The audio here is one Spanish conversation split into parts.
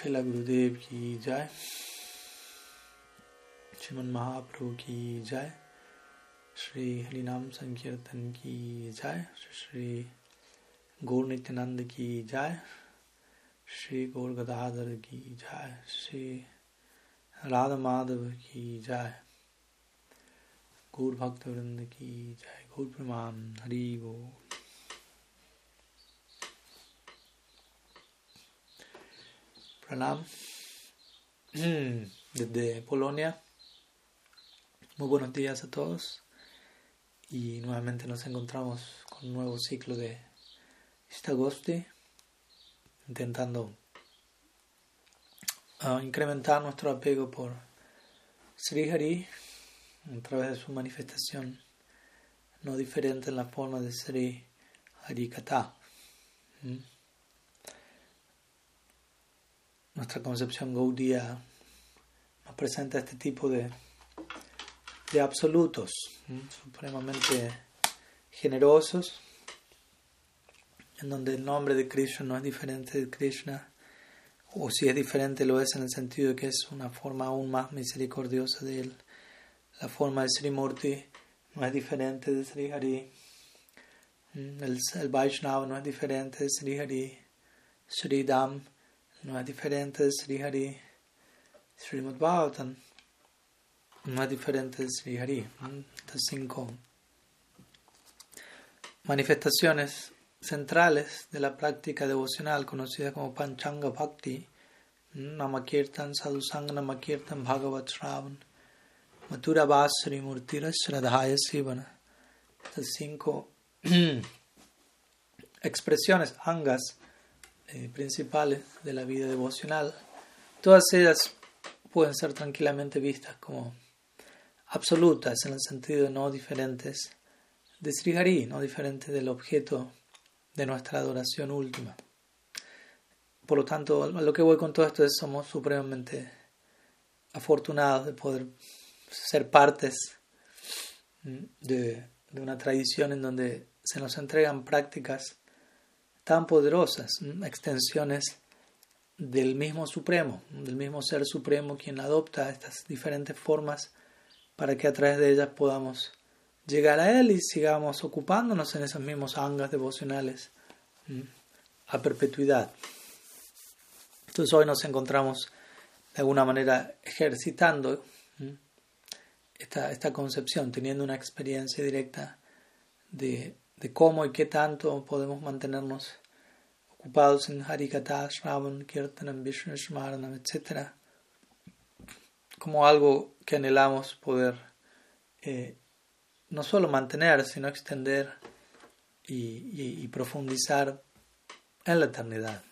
Srila Gurudev ki jai, Shriman Mahaprabhu ki jai, Shri Harinam Sankirtan ki jai, Shri Gaur Nityananda ki jai, Shri Gaur Gadadhar ki jai, Shri Radha Madhav ki jai, Gaur Bhakta Vrinda ki jai, Gaur Praman, Hari Gaur. Desde Polonia. Muy buenos días a todos. Y nuevamente nos encontramos con un nuevo ciclo de Istagosti, intentando uh, incrementar nuestro apego por Sri Hari a través de su manifestación no diferente en la forma de Sri Hari Kata. ¿Mm? Nuestra concepción Gaudiya nos presenta este tipo de, de absolutos supremamente generosos, en donde el nombre de Krishna no es diferente de Krishna, o si es diferente lo es en el sentido de que es una forma aún más misericordiosa de él. La forma de Sri Murti no es diferente de Sri Hari. El, el Vaishnava no es diferente de Sri Hari. Sri Dam no es diferente de Sri Hari. Srimad no es diferente de Sri Hari. Estas cinco manifestaciones centrales de la práctica devocional conocida como Panchanga Bhakti, Namakirtan, Sadhusanga Namakirtan, Bhagavat Shravan, Mathura Vasri Murtira Shradhaya Sivana. Estas cinco expresiones, angas, eh, principales de la vida devocional, todas ellas pueden ser tranquilamente vistas como absolutas en el sentido no diferentes de Sri Hari, no diferentes del objeto de nuestra adoración última. Por lo tanto, lo que voy con todo esto es somos supremamente afortunados de poder ser partes de, de una tradición en donde se nos entregan prácticas tan poderosas, extensiones del mismo Supremo, del mismo Ser Supremo, quien adopta estas diferentes formas para que a través de ellas podamos llegar a Él y sigamos ocupándonos en esos mismos angas devocionales a perpetuidad. Entonces hoy nos encontramos de alguna manera ejercitando esta, esta concepción, teniendo una experiencia directa de, de cómo y qué tanto podemos mantenernos ocupados en Harikata, Shravan, Kirtanam, Vishnu Smaranam, etc. Como algo que anhelamos poder eh, no solo mantener, sino extender y, y, y, profundizar en la eternidad.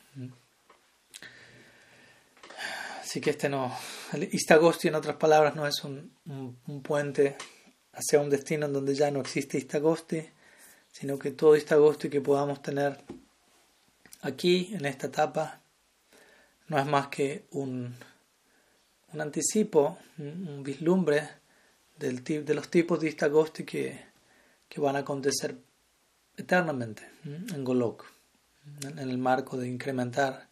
Así que este no, Istagosti en otras palabras no es un, un, un puente hacia un destino en donde ya no existe Istagosti, sino que todo Istagosti que podamos tener aquí, en esta etapa, no es más que un, un anticipo, un, vislumbre del, de los tipos de Istagosti que, que van a acontecer eternamente en Golok, en el marco de incrementar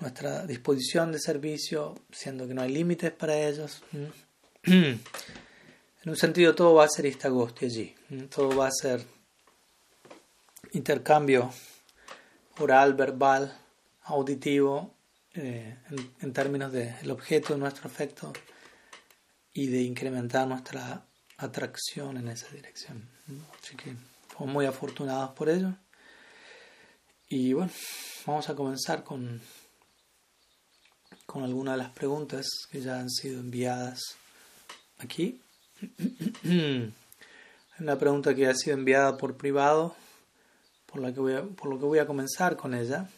nuestra disposición de servicio, siendo que no hay límites para ellos. En un sentido, todo va a ser Istagosti allí, todo va a ser intercambio oral, verbal, auditivo, eh, en, términos del objeto de nuestro afecto y de incrementar nuestra atracción en esa dirección. Así que somos muy afortunados por ello. Y bueno, vamos a comenzar con, con algunas de las preguntas que ya han sido enviadas aquí. Una pregunta que ha sido enviada por privado por, la que voy por lo que voy a comenzar con ella,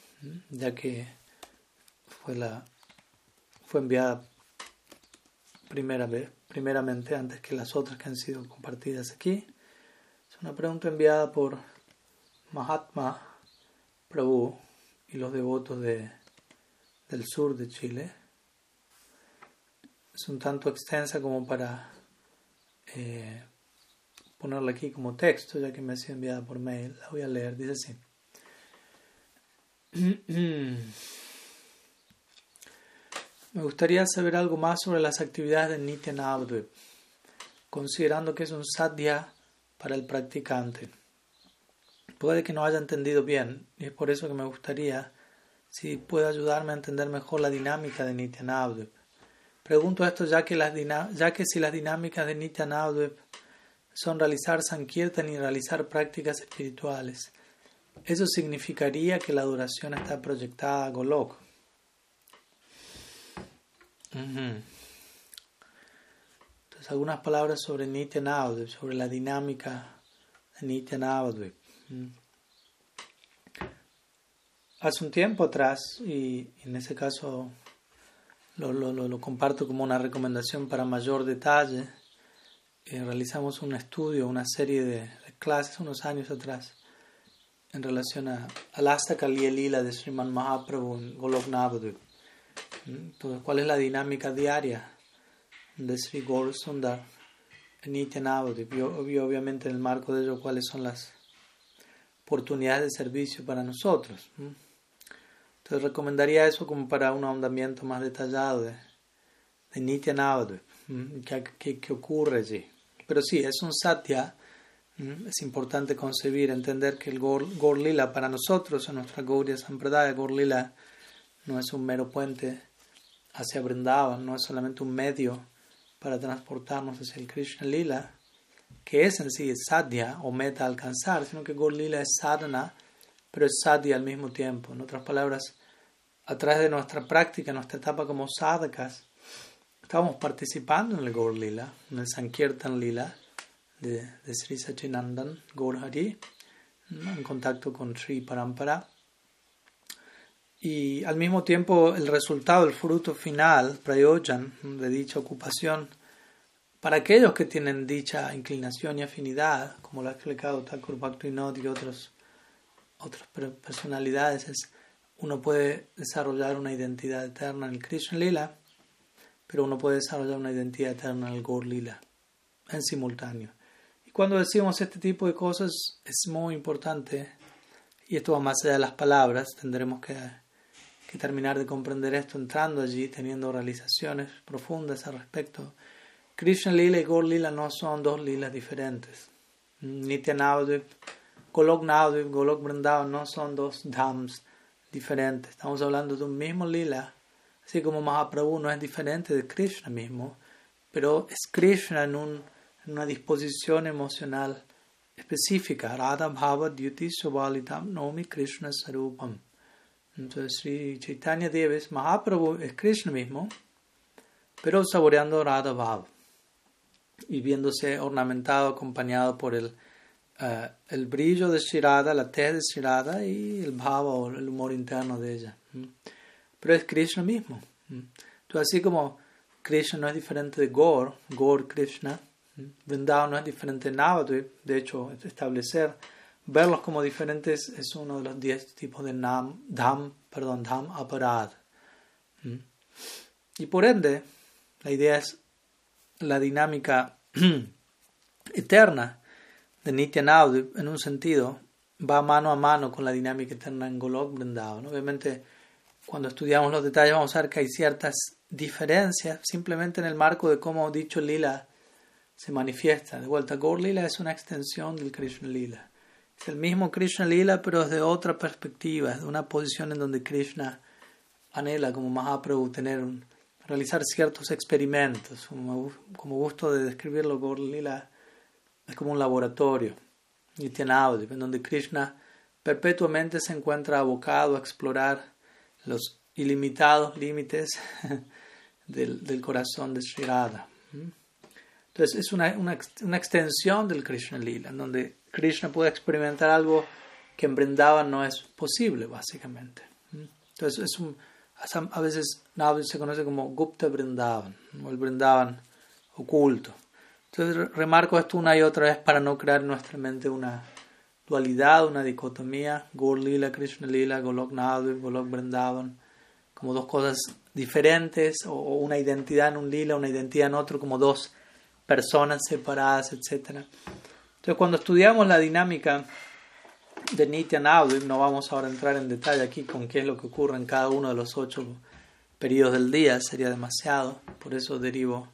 ya que fue, la, fue enviada primera vez, primeramente antes que las otras que han sido compartidas aquí. Es una pregunta enviada por Mahatma Prabhu y los devotos de, del sur de Chile. Es un tanto extensa como para eh, ponerla aquí como texto, ya que me ha sido enviada por mail. La voy a leer, dice así. me gustaría saber algo más sobre las actividades de Nitya Navadvip, considerando que es un sadhya para el practicante. Puede que no haya entendido bien, y es por eso que me gustaría si puede ayudarme a entender mejor la dinámica de Nitya Navadvip. Pregunto esto ya que, las ya que si las dinámicas de Nitya Navadvip son realizar Sankirtan y realizar prácticas espirituales, eso significaría que la duración está proyectada a Golok. Entonces, algunas palabras sobre Nitya Navadvip, sobre la dinámica de Nitya Navadvip. Hace un tiempo atrás, y en ese caso lo, lo, lo comparto como una recomendación para mayor detalle, eh, realizamos un estudio, una serie de, clases unos años atrás en relación a, al Astaka Lila de Sriman Mahaprabhu en Golok Navadvip. Entonces, ¿cuál es la dinámica diaria de Sri Gaur Sundar en Nitya Navadvip? Y obviamente en el marco de ello, ¿cuáles son las oportunidades de servicio para nosotros? Entonces, recomendaría eso como para un ahondamiento más detallado de, de Nitya Navadvip. ¿Qué, qué, ocurre allí? Pero sí, es un satya. Es importante concebir, entender que el Gor, Lila para nosotros, en nuestra Gaudiya Sampradaya, Gor Lila no es un mero puente hacia Vrindavan, no es solamente un medio para transportarnos hacia el Krishna Lila, que es en sí sadhya o meta alcanzar, sino que Gor Lila es sadhana, pero es sadhya al mismo tiempo. En otras palabras, a través de nuestra práctica, nuestra etapa como sadhakas, estamos participando en el Gaur Lila, en el Sankirtan Lila de, de Sri Sachinandan Gaur Hari, en contacto con Sri Parampara. Y al mismo tiempo el resultado, el fruto final, prayojan, de dicha ocupación, para aquellos que tienen dicha inclinación y afinidad, como lo ha explicado Thakur Bhaktivinoda y otros, otras personalidades, es uno puede desarrollar una identidad eterna en el Krishna Lila, pero uno puede desarrollar una identidad eterna en el Gaur Lila en simultáneo. Y cuando decimos este tipo de cosas es muy importante, y esto va más allá de las palabras, tendremos que que terminar de comprender esto entrando allí, teniendo realizaciones profundas al respecto. Krishna Lila y Gaur Lila no son dos lilas diferentes. Nitya Golok Navadvip, Golok Vrindavan no son dos dhams diferentes. Estamos hablando de un mismo lila, así como Mahaprabhu no es diferente de Krishna mismo, pero es Krishna en, un, en una disposición emocional específica. Radha Bhava Dyuti Subalitam Nomi Krishna Sarupam. Entonces Sri Chaitanya Dev es Mahaprabhu, es Krishna mismo, pero saboreando Radha Bhav y viéndose ornamentado, acompañado por el, uh, el brillo de Shirada, la tez de Shirada y el Bhava o el humor interno de ella. Pero es Krishna mismo. Entonces, así como Krishna no es diferente de Gaur, Gaur Krishna, Vrindavan no es diferente de Navadvip, de hecho, establecer verlos como diferentes es uno de los diez tipos de nam, dham, perdón, dham aparad. ¿Mm? Y por ende, la idea es la dinámica eterna de Nityanavadip, en un sentido, va mano a mano con la dinámica eterna en Golok Vrindavan. Obviamente, cuando estudiamos los detalles vamos a ver que hay ciertas diferencias simplemente en el marco de cómo dicho lila se manifiesta. De vuelta, Gaur Lila es una extensión del Krishna Lila. Es el mismo Krishna Lila, pero desde otra perspectiva, de una posición en donde Krishna anhela como Mahaprabhu tener realizar ciertos experimentos. Como, como gusto de describirlo, Gaur Lila es como un laboratorio, en donde Krishna perpetuamente se encuentra abocado a explorar los ilimitados límites del, del corazón de Sri Radha. Entonces es una, una, una extensión del Krishna Lila, en donde Krishna puede experimentar algo que en Brindavan no es posible, básicamente. Entonces, es un, a veces se conoce como Gupta Brindavan, o el Brindavan oculto. Entonces, remarco esto una y otra vez para no crear en nuestra mente una dualidad, una dicotomía, Gaur Lila, Krishna Lila, Golok Navadvip, Golok Brindavan, como dos cosas diferentes, o, una identidad en un lila, una identidad en otro, como dos personas separadas, etcétera. Entonces, cuando estudiamos la dinámica de Nitya no vamos ahora a entrar en detalle aquí con qué es lo que ocurre en cada uno de los ocho periodos del día sería demasiado, por eso derivo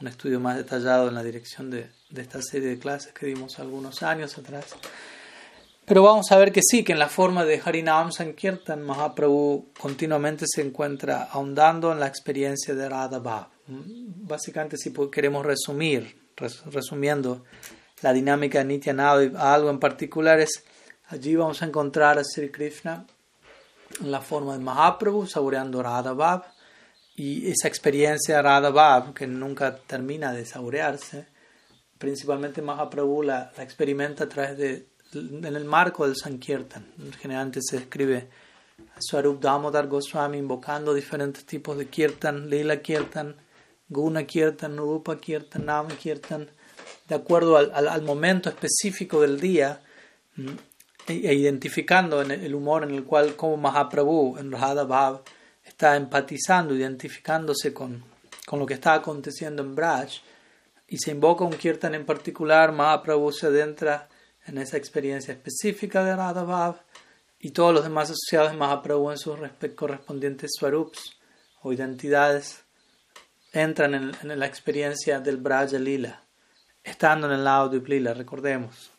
un estudio más detallado en la dirección de, de esta serie de clases que dimos algunos años atrás. Pero vamos a ver que sí, que en la forma de Harinam Sankirtan, Mahaprabhu continuamente se encuentra ahondando en la experiencia de Radha Bhav. Básicamente, si queremos resumir, resumiendo la dinámica de Nityananda a algo en particular, es allí vamos a encontrar a Sri Krishna en la forma de Mahaprabhu, saboreando Radha y esa experiencia de Radha que nunca termina de saborearse, principalmente Mahaprabhu la, la experimenta a través de en el marco del Sankirtan. Generalmente se escribe Swarup Damodar Goswami invocando diferentes tipos de Kirtan, Lila Kirtan, Guna Kirtan, Rupa Kirtan, Nama Kirtan, de acuerdo al, al, momento específico del día e, e, identificando en el humor en el cual como Mahaprabhu en Radha Bhav está empatizando, identificándose con, con lo que está aconteciendo en Braj y se invoca un Kirtan en particular, Mahaprabhu se adentra en esa experiencia específica de Radha y todos los demás asociados de Mahaprabhu en sus correspondientes swarups o identidades entran en, la experiencia del Braja Lila, estando en el lado de Lila, recordemos.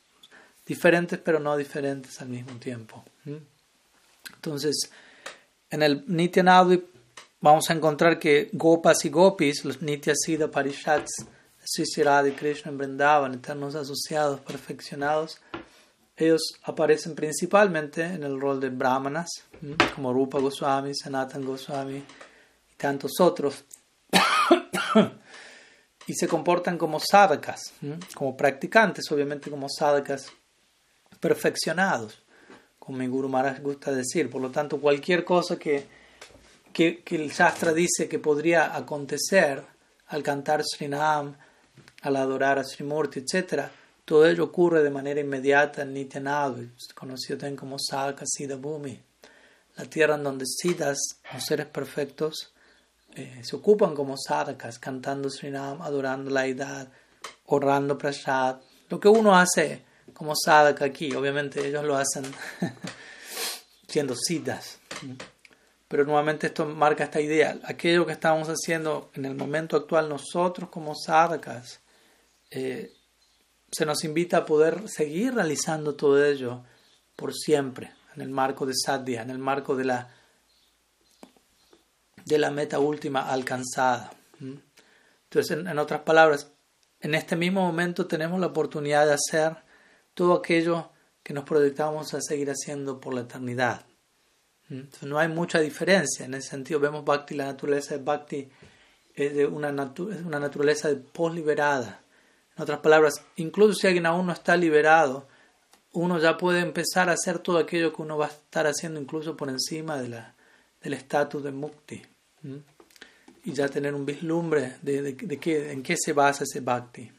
Diferentes pero no diferentes al mismo tiempo. Entonces, en el Nitya vamos a encontrar que Gopas y Gopis, los Nitya Siddha Parishats, Sri Radha y Krishna en Vrindavan, eternos asociados, perfeccionados, ellos aparecen principalmente en el rol de brahmanas, como Rupa Goswami, Sanatan Goswami y tantos otros, y se comportan como sadhakas, como practicantes, obviamente como sadhakas perfeccionados, como mi Guru Maharaj gusta decir. Por lo tanto, cualquier cosa que, que, que el Shastra dice que podría acontecer al cantar Srinam, al adorar a Srimurti, etc., todo ello ocurre de manera inmediata en Nityanadu, conocido también como Saka Siddha la tierra en donde Siddhas, los seres perfectos, eh, se ocupan como sadhakas, cantando Srinam, adorando la edad, honrando prasad, lo que uno hace como sadhaka aquí, obviamente ellos lo hacen siendo siddhas. Pero nuevamente esto marca esta idea, aquello que estamos haciendo en el momento actual nosotros como sadhakas, eh, se nos invita a poder seguir realizando todo ello por siempre, en el marco de Sadhya, en el marco de la, de la meta última alcanzada. Entonces, en, otras palabras, en este mismo momento tenemos la oportunidad de hacer todo aquello que nos proyectamos a seguir haciendo por la eternidad. No hay mucha diferencia. En ese sentido, vemos Bhakti, la naturaleza de Bhakti es de una, una naturaleza posliberada en otras palabras, incluso si alguien aún no está liberado, uno ya puede empezar a hacer todo aquello que uno va a estar haciendo incluso por encima de la, del estatus de mukti. Y ya tener un vislumbre de, de, qué, en qué se basa ese bhakti.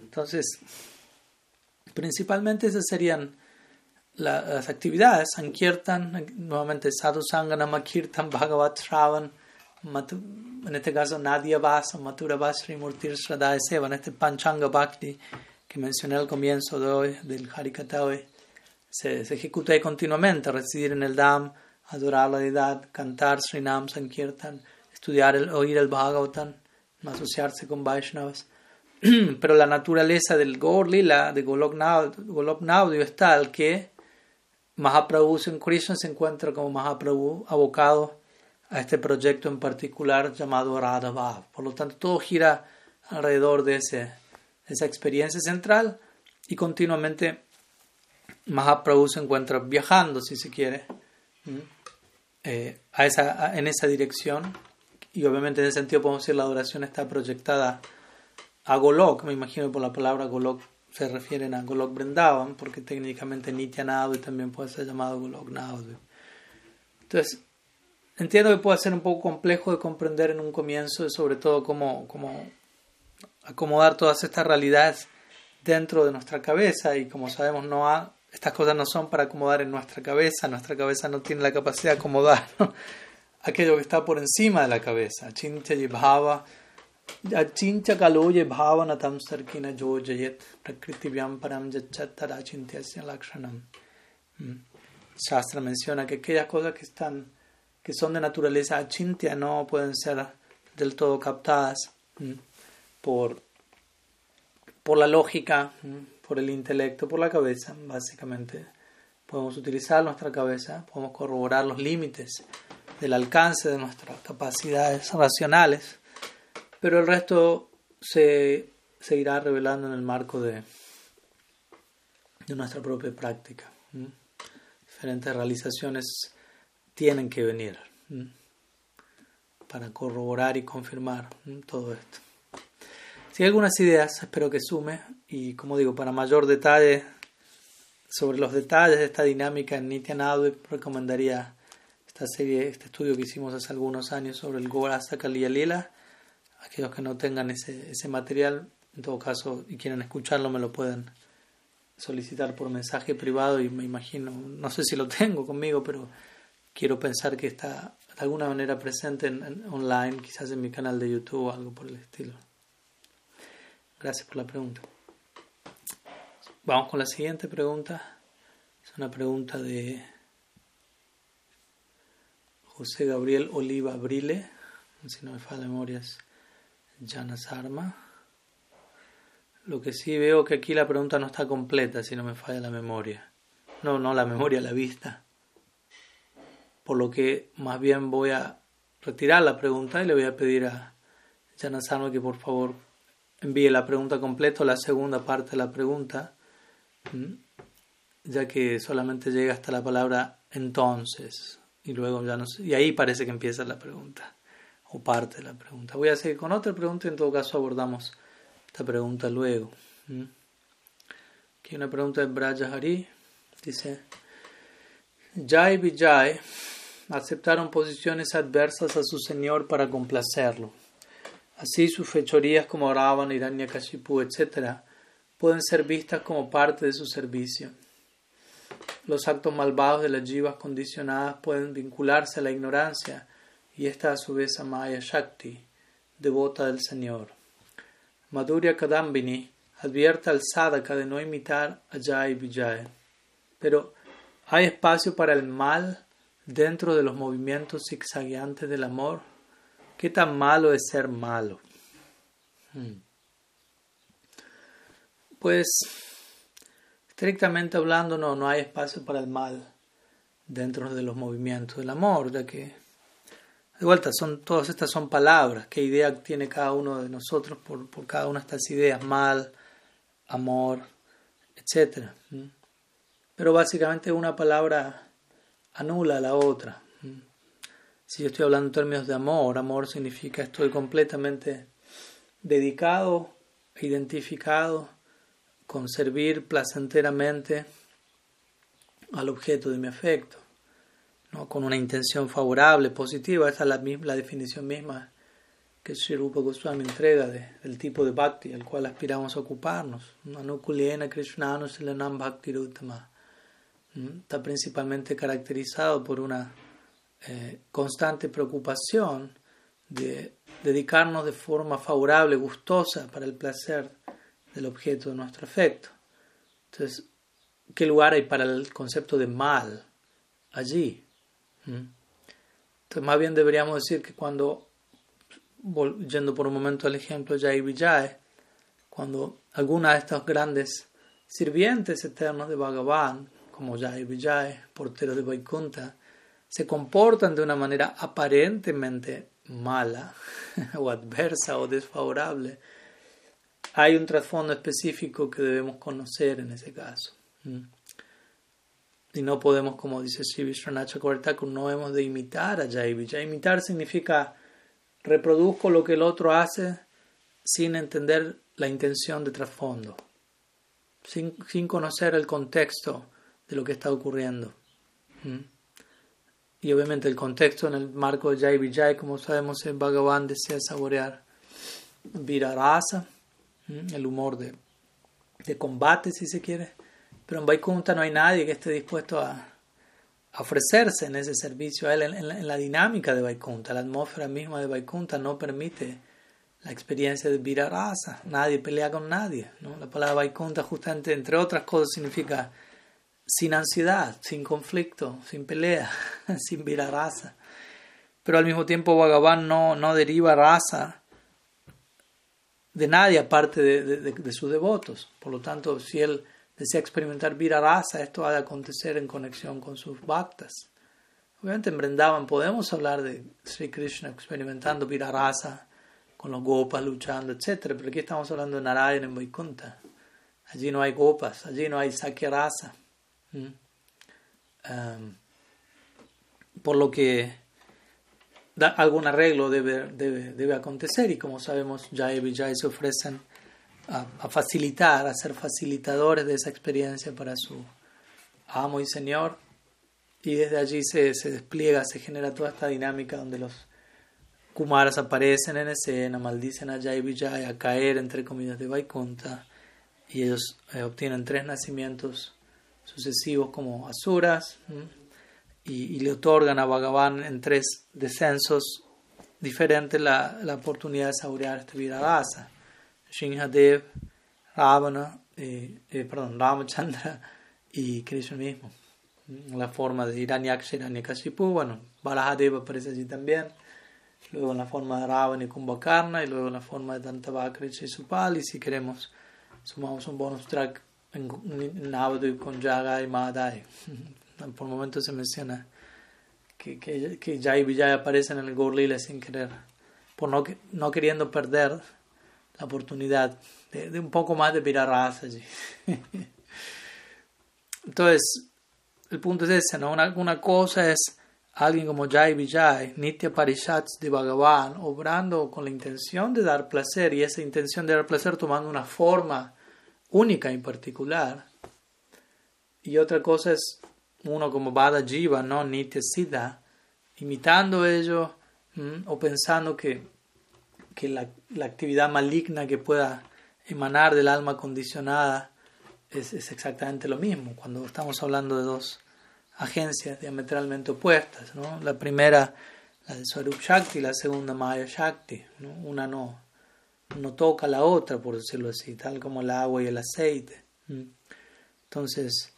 Entonces, principalmente esas serían las actividades. Sankirtan, nuevamente Sadhu Sangana, Kirtan, Bhagavat Shravan, en este caso Nadia Vasa, Matura Basri, Murtir Shraddha Seva, en este Panchanga Bhakti que mencioné al comienzo de hoy, del Harikata hoy, se, se ejecuta ahí continuamente, residir en el Dham, adorar la deidad, cantar Srinam Sankirtan, estudiar, el, oír el Bhagavatam, asociarse con Vaishnavas. Pero la naturaleza del Gaur Lila, de Golok Naudio, es tal que Mahaprabhu en Krishna se encuentra como Mahaprabhu abocado a este proyecto en particular llamado Radha Por lo tanto, todo gira alrededor de ese, esa experiencia central y continuamente Mahaprabhu se encuentra viajando, si se quiere, eh, a esa, en esa dirección. Y obviamente en ese sentido podemos decir la adoración está proyectada a Golok. Me imagino por la palabra Golok se refieren a Golok Vrindavan, porque técnicamente Nityanadu también puede ser llamado Golok Nadu. Entonces, Entiendo que puede ser un poco complejo de comprender en un comienzo, sobre todo cómo, cómo acomodar todas estas realidades dentro de nuestra cabeza y como sabemos no estas cosas no son para acomodar en nuestra cabeza, nuestra cabeza no tiene la capacidad de acomodar aquello que está por encima de la cabeza. Chincha y bhava, chincha kaloye bhava natam sarkina jojayet prakritivyam param jachatara chintyasya lakshanam. Mm. Shastra menciona que aquellas cosas que están que son de naturaleza achintya no pueden ser del todo captadas por, por la lógica, por el intelecto, por la cabeza, básicamente. Podemos utilizar nuestra cabeza, podemos corroborar los límites del alcance de nuestras capacidades racionales, pero el resto se seguirá revelando en el marco de, de nuestra propia práctica. Diferentes realizaciones tienen que venir para corroborar y confirmar todo esto. Si hay algunas ideas, espero que sume y como digo, para mayor detalle sobre los detalles de esta dinámica en Nityanadu, recomendaría esta serie, este estudio que hicimos hace algunos años sobre el Gorasa Kaliya Lila. Aquellos que no tengan ese, ese material, en todo caso, y quieren escucharlo, me lo pueden solicitar por mensaje privado y me imagino, no sé si lo tengo conmigo, pero quiero pensar que está de alguna manera presente en, online, quizás en mi canal de YouTube o algo por el estilo. Gracias por la pregunta. Vamos con la siguiente pregunta. Es una pregunta de José Gabriel Oliva Brile, si no me falla memoria es Janas Arma. Lo que sí veo que aquí la pregunta no está completa, si no me falla la memoria. No, no la memoria, la vista. Por lo que más bien voy a retirar la pregunta y le voy a pedir a Janas Arma que por favor envíe la pregunta completa o la segunda parte de la pregunta, ya que solamente llega hasta la palabra entonces y luego ya no sé, y ahí parece que empieza la pregunta o parte de la pregunta. Voy a seguir con otra pregunta y en todo caso abordamos esta pregunta luego. Aquí una pregunta de. Dice, Jai Vijay aceptaron posiciones adversas a su Señor para complacerlo. Así sus fechorías como Ravan, Kashipu, etc., pueden ser vistas como parte de su servicio. Los actos malvados de las jivas condicionadas pueden vincularse a la ignorancia y esta a su vez a Maya Shakti, devota del Señor. Madhurya Kadambini advierte al sadhaka de no imitar a Jai Vijay. Pero, ¿hay espacio para el mal dentro de los movimientos zigzagueantes del amor? ¿Qué tan malo es ser malo? Hmm. Pues Estrictamente hablando, no, no hay espacio para el mal dentro de los movimientos del amor, ya que, de vuelta, son, todas estas son palabras, qué idea tiene cada uno de nosotros por, por cada una de estas ideas, mal, amor, etc. Pero básicamente una palabra anula a la otra. Si yo estoy hablando en términos de amor, amor significa estoy completamente dedicado, identificado con servir placenteramente al objeto de mi afecto, ¿no? con una intención favorable, positiva. Esa es la, misma, definición misma que Sri Rupa Goswami entrega del tipo de bhakti al cual aspiramos a ocuparnos. Anukulena Silanam Bhakti Está principalmente caracterizado por una eh, constante preocupación de dedicarnos de forma favorable, gustosa para el placer del objeto de nuestro afecto. Entonces, ¿qué lugar hay para el concepto de mal allí? Entonces, más bien deberíamos decir que cuando, yendo por un momento al ejemplo de Jai Vijay, cuando alguna de estos grandes sirvientes eternos de Bhagavan, como Jai Vijay, portero de Vaikunta, se comportan de una manera aparentemente mala o adversa o desfavorable, hay un trasfondo específico que debemos conocer en ese caso. Y no podemos, como dice Shivi no hemos de imitar a Jai Imitar significa reproduzco lo que el otro hace sin entender la intención de trasfondo, sin, conocer el contexto de lo que está ocurriendo. Y obviamente el contexto en el marco de Jai Vijay, como sabemos, en Bhagavan desea saborear Virarasa el humor de, de, combate, si se quiere. Pero en Vaikunta no hay nadie que esté dispuesto a, ofrecerse en ese servicio a él, en, la, dinámica de Vaikunta. La atmósfera misma de Vaikunta no permite la experiencia de Virarasa. Nadie pelea con nadie. ¿no? La palabra Vaikunta, justamente, entre otras cosas, significa sin ansiedad, sin conflicto, sin pelea, sin Virarasa. pero al mismo tiempo Bhagavan no, no deriva raza de nadie aparte de, sus devotos. Por lo tanto, si él desea experimentar vira raza, esto ha de acontecer en conexión con sus bhaktas. Obviamente en Vrindavan podemos hablar de Sri Krishna experimentando vira raza con los gopas luchando, etc. Pero aquí estamos hablando de Narayana en Vaikuntha. Allí no hay gopas, allí no hay sakya rasa. ¿Mm? Um, por lo que algún arreglo debe, debe, debe, acontecer y como sabemos Jai y Vijay se ofrecen a, a, facilitar, a ser facilitadores de esa experiencia para su amo y señor. Y desde allí se, se despliega, se genera toda esta dinámica donde los Kumaras aparecen en escena, maldicen a Jai Vijay a caer entre comillas de Vaikunta y ellos eh, obtienen tres nacimientos sucesivos como asuras y, le otorgan a Bhagavan en tres descensos diferentes la, oportunidad de saborear esta vida rasa. Shinhadev, Ravana, eh, eh, perdón, Ramachandra y Krishna mismo. La forma de Hiranyaksha, Hiranyakashipu, bueno, Balahadeva aparece allí también. Luego en la forma de Ravana y Kumbhakarna, y luego en la forma de Dantavakra y Supal. Y si queremos, sumamos un bonus track en con Jaga y Madai. Por momentos se menciona que, que, que Jai Vijay aparecen en el Gorlila sin querer, por no, no queriendo perder la oportunidad de, de un poco más de raza allí. Entonces, el punto es ese, ¿no? Una, una cosa es alguien como Jai Vijay, Nitya Parishats de Bhagavan, obrando con la intención de dar placer y esa intención de dar placer tomando una forma única y particular. Y otra cosa es uno como Bada Jiva, ¿no? Nitya Siddha, imitando ello o pensando que, que la, la, actividad maligna que pueda emanar del alma condicionada es, es, exactamente lo mismo. Cuando estamos hablando de dos agencias diametralmente opuestas, ¿no? La primera, la de Swarup Shakti, la segunda Maya Shakti, ¿no? Una no, no toca la otra, por decirlo así, tal como el agua y el aceite. Entonces,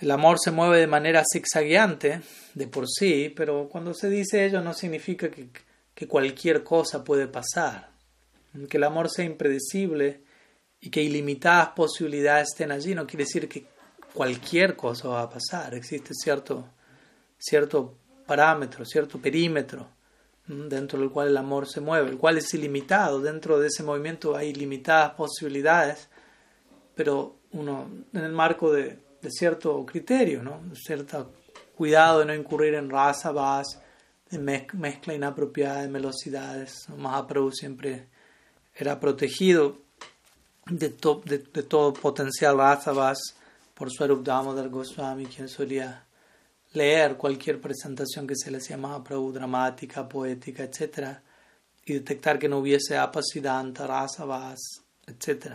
el amor se mueve de manera zigzagueante de por sí, pero cuando se dice ello no significa que, que cualquier cosa puede pasar. Que el amor sea impredecible y que ilimitadas posibilidades estén allí no quiere decir que cualquier cosa va a pasar. Existe cierto, cierto parámetro, cierto perímetro dentro del cual el amor se mueve, el cual es ilimitado. Dentro de ese movimiento hay ilimitadas posibilidades, pero uno en el marco de de cierto criterio, ¿no? cierto cuidado de no incurrir en raza, vas, de mezcla inapropiada de velocidades. Mahaprabhu siempre era protegido de, de, todo potencial raza, vas por su del Goswami, quien solía leer cualquier presentación que se le hacía Mahaprabhu, dramática, poética, etc., y detectar que no hubiese apacidanta, rasa, vas, etc.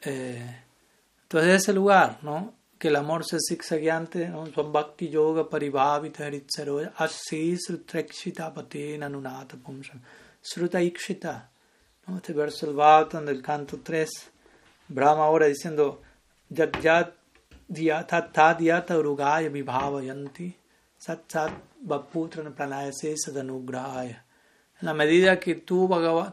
Entonces, ese lugar, ¿no? Que el amor sea zigzagueante, ¿no? Bhakti Yoga Paribhavita Haritzaro Asi Srutrekshita Patina Nunata Pumsam Sruta Ikshita. ¿no? Este verso del Bhaktan del canto 3, Brahma ahora diciendo Yat Yat En la medida que, tú,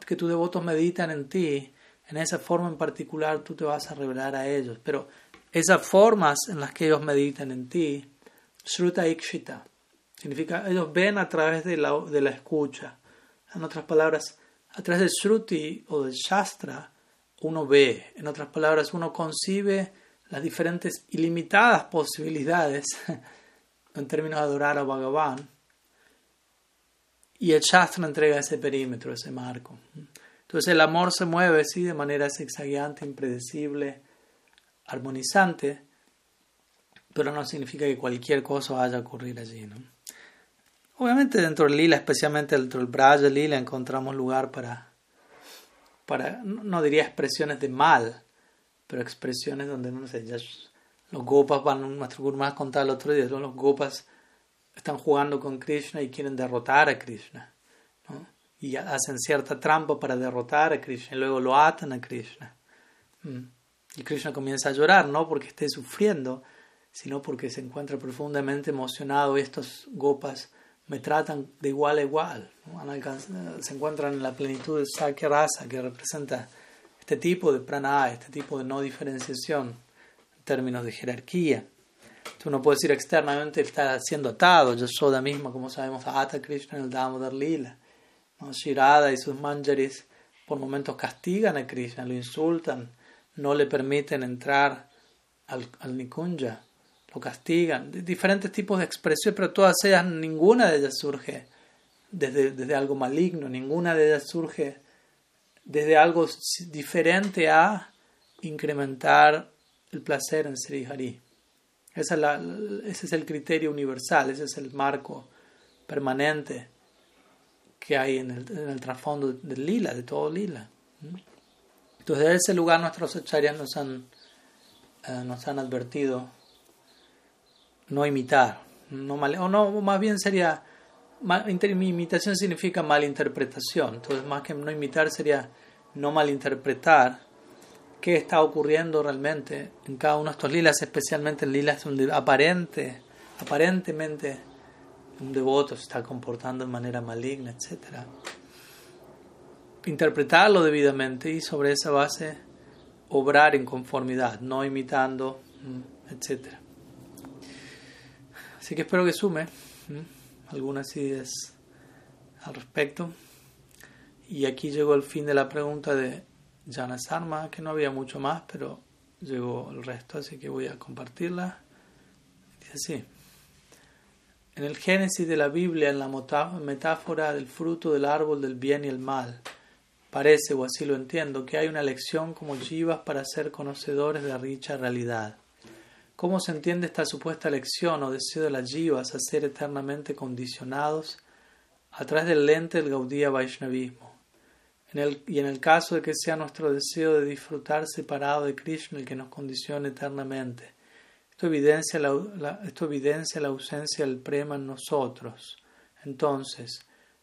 que tus devotos meditan en ti, en esa forma en particular tú te vas a revelar a ellos. Pero esas formas en las que ellos meditan en ti, Shruta Ikshita, significa ellos ven a través de la, de la escucha. En otras palabras, a través del Shruti o del Shastra, uno ve. En otras palabras, uno concibe las diferentes ilimitadas posibilidades en términos de adorar a Bhagavan. Y el Shastra entrega ese perímetro, ese marco. Entonces el amor se mueve, sí, de manera zigzagueante, impredecible, armonizante, pero no significa que cualquier cosa vaya a ocurrir allí. Obviamente dentro del lila, especialmente dentro del Braja lila, encontramos lugar para, para, no diría expresiones de mal, pero expresiones donde, no sé, ya los gopas van, nuestro guru más contar el otro día, los gopas están jugando con Krishna y quieren derrotar a Krishna y hacen cierta trampa para derrotar a Krishna y luego lo atan a Krishna. Mm. Y Krishna comienza a llorar, no porque esté sufriendo, sino porque se encuentra profundamente emocionado. Estos gopas me tratan de igual a igual. Se encuentran en la plenitud de Sakya que representa este tipo de prana, este tipo de no diferenciación en términos de jerarquía. Tú no puedes decir externamente está siendo atado. Soy misma, como sabemos, a Ata Krishna en el Damodar Lila. ¿no? Shirada y sus manjaris por momentos castigan a Krishna, lo insultan, no le permiten entrar al, al Nikunja, lo castigan. Diferentes tipos de expresiones, pero todas ellas, ninguna de ellas surge desde, desde algo maligno, ninguna de ellas surge desde algo diferente a incrementar el placer en Sri Hari. Esa ese es el criterio universal, ese es el marco permanente que hay en el, en el trasfondo del lila, de todo lila. Entonces, desde ese lugar nuestros acharyas nos han, eh, nos han advertido no imitar, no mal, o no, más bien sería, mal, imitación significa malinterpretación, entonces más que no imitar sería no malinterpretar qué está ocurriendo realmente en cada uno de estos lilas, especialmente en lilas donde aparente, aparentemente un devoto se está comportando de manera maligna, etc. Interpretarlo debidamente y sobre esa base obrar en conformidad, no imitando, mm, etc. Así que espero que sume mm, algunas ideas al respecto. Y aquí llegó el fin de la pregunta de Jana Sarma, que no había mucho más, pero llegó el resto, así que voy a compartirla. Dice así. En el Génesis de la Biblia, en la metáfora del fruto del árbol del bien y el mal, parece, o así lo entiendo, que hay una lección como jivas para ser conocedores de la dicha realidad. ¿Cómo se entiende esta supuesta lección o deseo de las jivas a ser eternamente condicionados a través del lente del Gaudía Vaishnavismo? En el, y en el caso de que sea nuestro deseo de disfrutar separado de Krishna el que nos condicione eternamente, esto evidencia la, esto evidencia la ausencia del prema en nosotros. Entonces,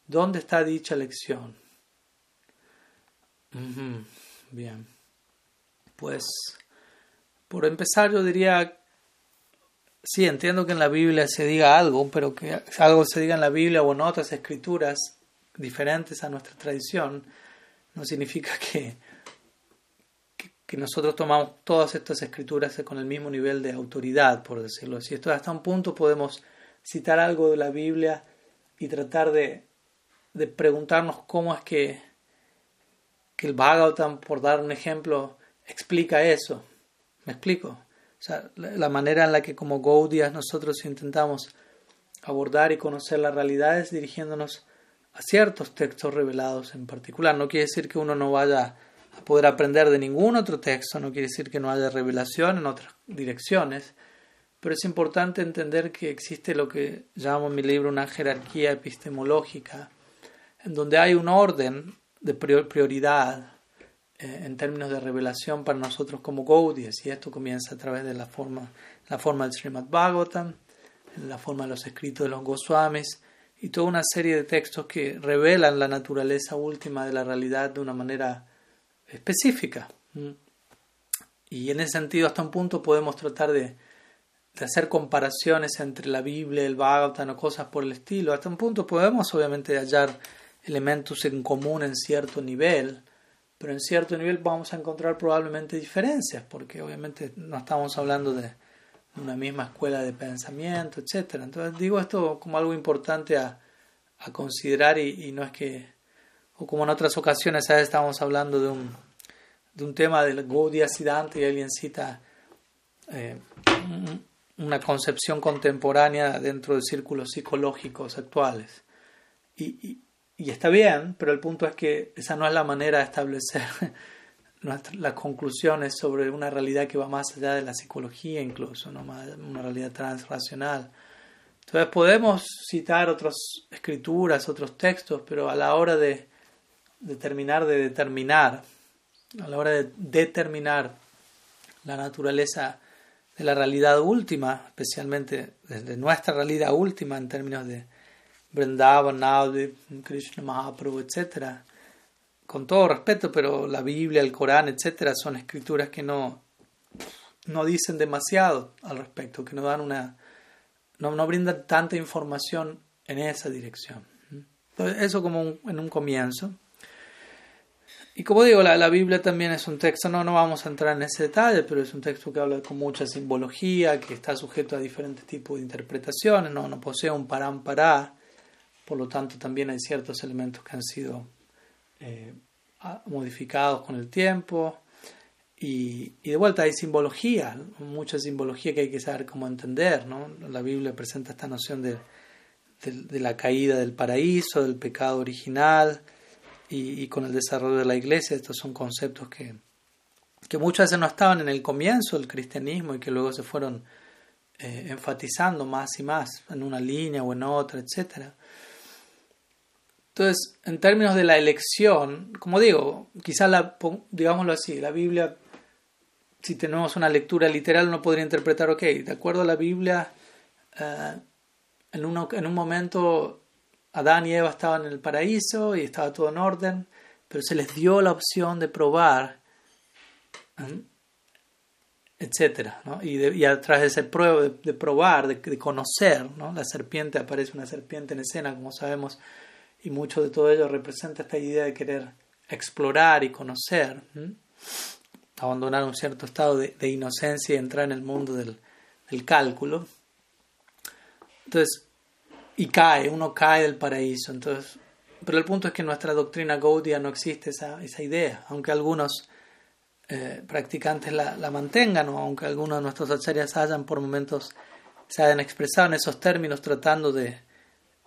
¿dónde está dicha lección? Bien. Pues, por empezar, yo diría, sí, entiendo que en la Biblia se diga algo, pero que algo se diga en la Biblia o en otras escrituras diferentes a nuestra tradición, no significa que que nosotros tomamos todas estas escrituras con el mismo nivel de autoridad, por decirlo así. Esto hasta un punto podemos citar algo de la Biblia y tratar de, de preguntarnos cómo es que, que el Bhagavatam, por dar un ejemplo, explica eso. ¿Me explico? La, manera en la que como Gaudias nosotros intentamos abordar y conocer las realidades dirigiéndonos a ciertos textos revelados en particular. No quiere decir que uno no vaya a poder aprender de ningún otro texto, no quiere decir que no haya revelación en otras direcciones, pero es importante entender que existe lo que llamo en mi libro una jerarquía epistemológica, en donde hay un orden de prioridad eh, en términos de revelación para nosotros como Gaudias, y esto comienza a través de la forma, la forma del Srimad Bhagavatam, la forma de los escritos de los Goswamis, y toda una serie de textos que revelan la naturaleza última de la realidad de una manera específica. Y en ese sentido, hasta un punto podemos tratar de, de hacer comparaciones entre la Biblia, el Bhagavatam o cosas por el estilo. Hasta un punto podemos obviamente hallar elementos en común en cierto nivel, pero en cierto nivel vamos a encontrar probablemente diferencias, porque obviamente no estamos hablando de una misma escuela de pensamiento, etc. Entonces digo esto como algo importante a, a considerar y, y no es que o como en otras ocasiones, ¿sabes? estamos hablando de un, de un tema del Gaudiya Siddhanta y alguien cita eh, una concepción contemporánea dentro de círculos psicológicos actuales. Y, está bien, pero el punto es que esa no es la manera de establecer las conclusiones sobre una realidad que va más allá de la psicología incluso, ¿no? una realidad transracional. Entonces podemos citar otras escrituras, otros textos, pero a la hora de determinar de determinar, a la hora de determinar la naturaleza de la realidad última, especialmente desde nuestra realidad última en términos de Vrindavan, Navdev, Krishna Mahaprabhu, etc. Con todo respeto, pero la Biblia, el Corán, etc. son escrituras que no, no dicen demasiado al respecto, que no dan una no, no brindan tanta información en esa dirección. Entonces, eso como en un comienzo. Y como digo, la, la, Biblia también es un texto, no, no vamos a entrar en ese detalle, pero es un texto que habla con mucha simbología, que está sujeto a diferentes tipos de interpretaciones, no, no posee un parán pará, por lo tanto también hay ciertos elementos que han sido eh, modificados con el tiempo. Y, de vuelta hay simbología, mucha simbología que hay que saber cómo entender. ¿no? La Biblia presenta esta noción de, de, la caída del paraíso, del pecado original, y, con el desarrollo de la iglesia. Estos son conceptos que, que muchas veces no estaban en el comienzo del cristianismo y que luego se fueron eh, enfatizando más y más en una línea o en otra, etc. Entonces, en términos de la elección, como digo, quizá la, digámoslo así, la Biblia, si tenemos una lectura literal, no podría interpretar, ok, de acuerdo a la Biblia, eh, en, uno, en un momento Adán y Eva estaban en el paraíso y estaba todo en orden, pero se les dio la opción de probar, etcétera, ¿no? y, y, a través de ese prueba, de, probar, de, conocer, ¿no? la serpiente aparece una serpiente en escena, como sabemos, y mucho de todo ello representa esta idea de querer explorar y conocer, abandonar un cierto estado de, inocencia y entrar en el mundo del, cálculo. Entonces, y cae, uno cae del paraíso. Entonces, pero el punto es que en nuestra doctrina Gaudia no existe esa, esa idea, aunque algunos eh, practicantes la, la, mantengan o aunque algunos de nuestros acharyas hayan por momentos se hayan expresado en esos términos tratando de,